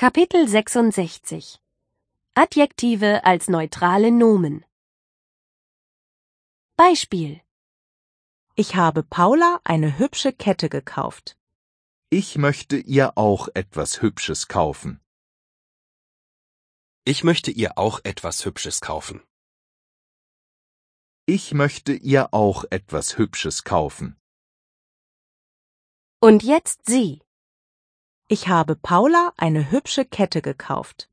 Kapitel 66 Adjektive als neutrale Nomen Beispiel Ich habe Paula eine hübsche Kette gekauft. Ich möchte ihr auch etwas Hübsches kaufen. Ich möchte ihr auch etwas Hübsches kaufen. Ich möchte ihr auch etwas Hübsches kaufen. Und jetzt Sie. Ich habe Paula eine hübsche Kette gekauft.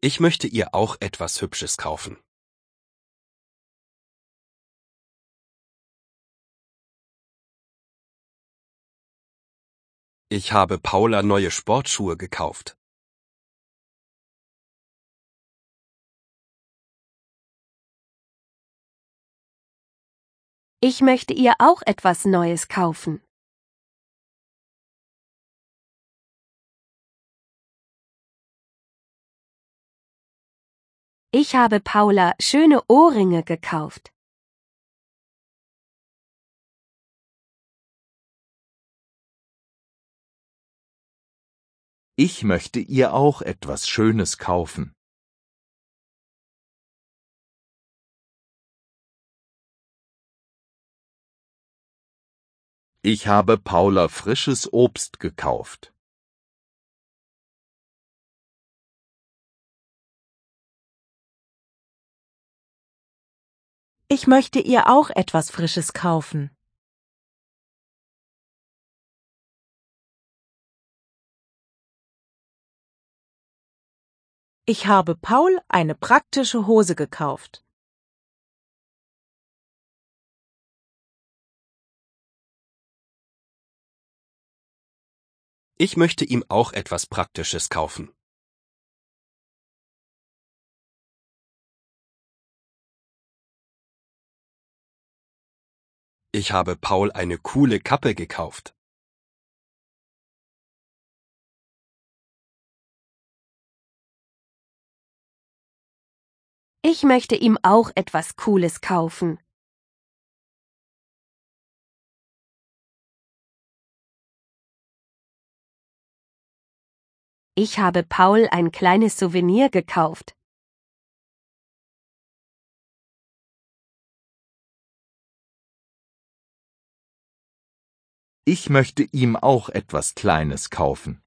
Ich möchte ihr auch etwas Hübsches kaufen. Ich habe Paula neue Sportschuhe gekauft. Ich möchte ihr auch etwas Neues kaufen. Ich habe Paula schöne Ohrringe gekauft. Ich möchte ihr auch etwas Schönes kaufen. Ich habe Paula frisches Obst gekauft. Ich möchte ihr auch etwas Frisches kaufen. Ich habe Paul eine praktische Hose gekauft. Ich möchte ihm auch etwas Praktisches kaufen. Ich habe Paul eine coole Kappe gekauft. Ich möchte ihm auch etwas Cooles kaufen. Ich habe Paul ein kleines Souvenir gekauft. Ich möchte ihm auch etwas Kleines kaufen.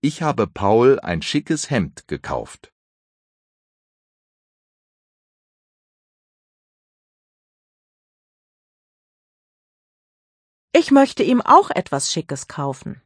Ich habe Paul ein schickes Hemd gekauft. Ich möchte ihm auch etwas Schickes kaufen.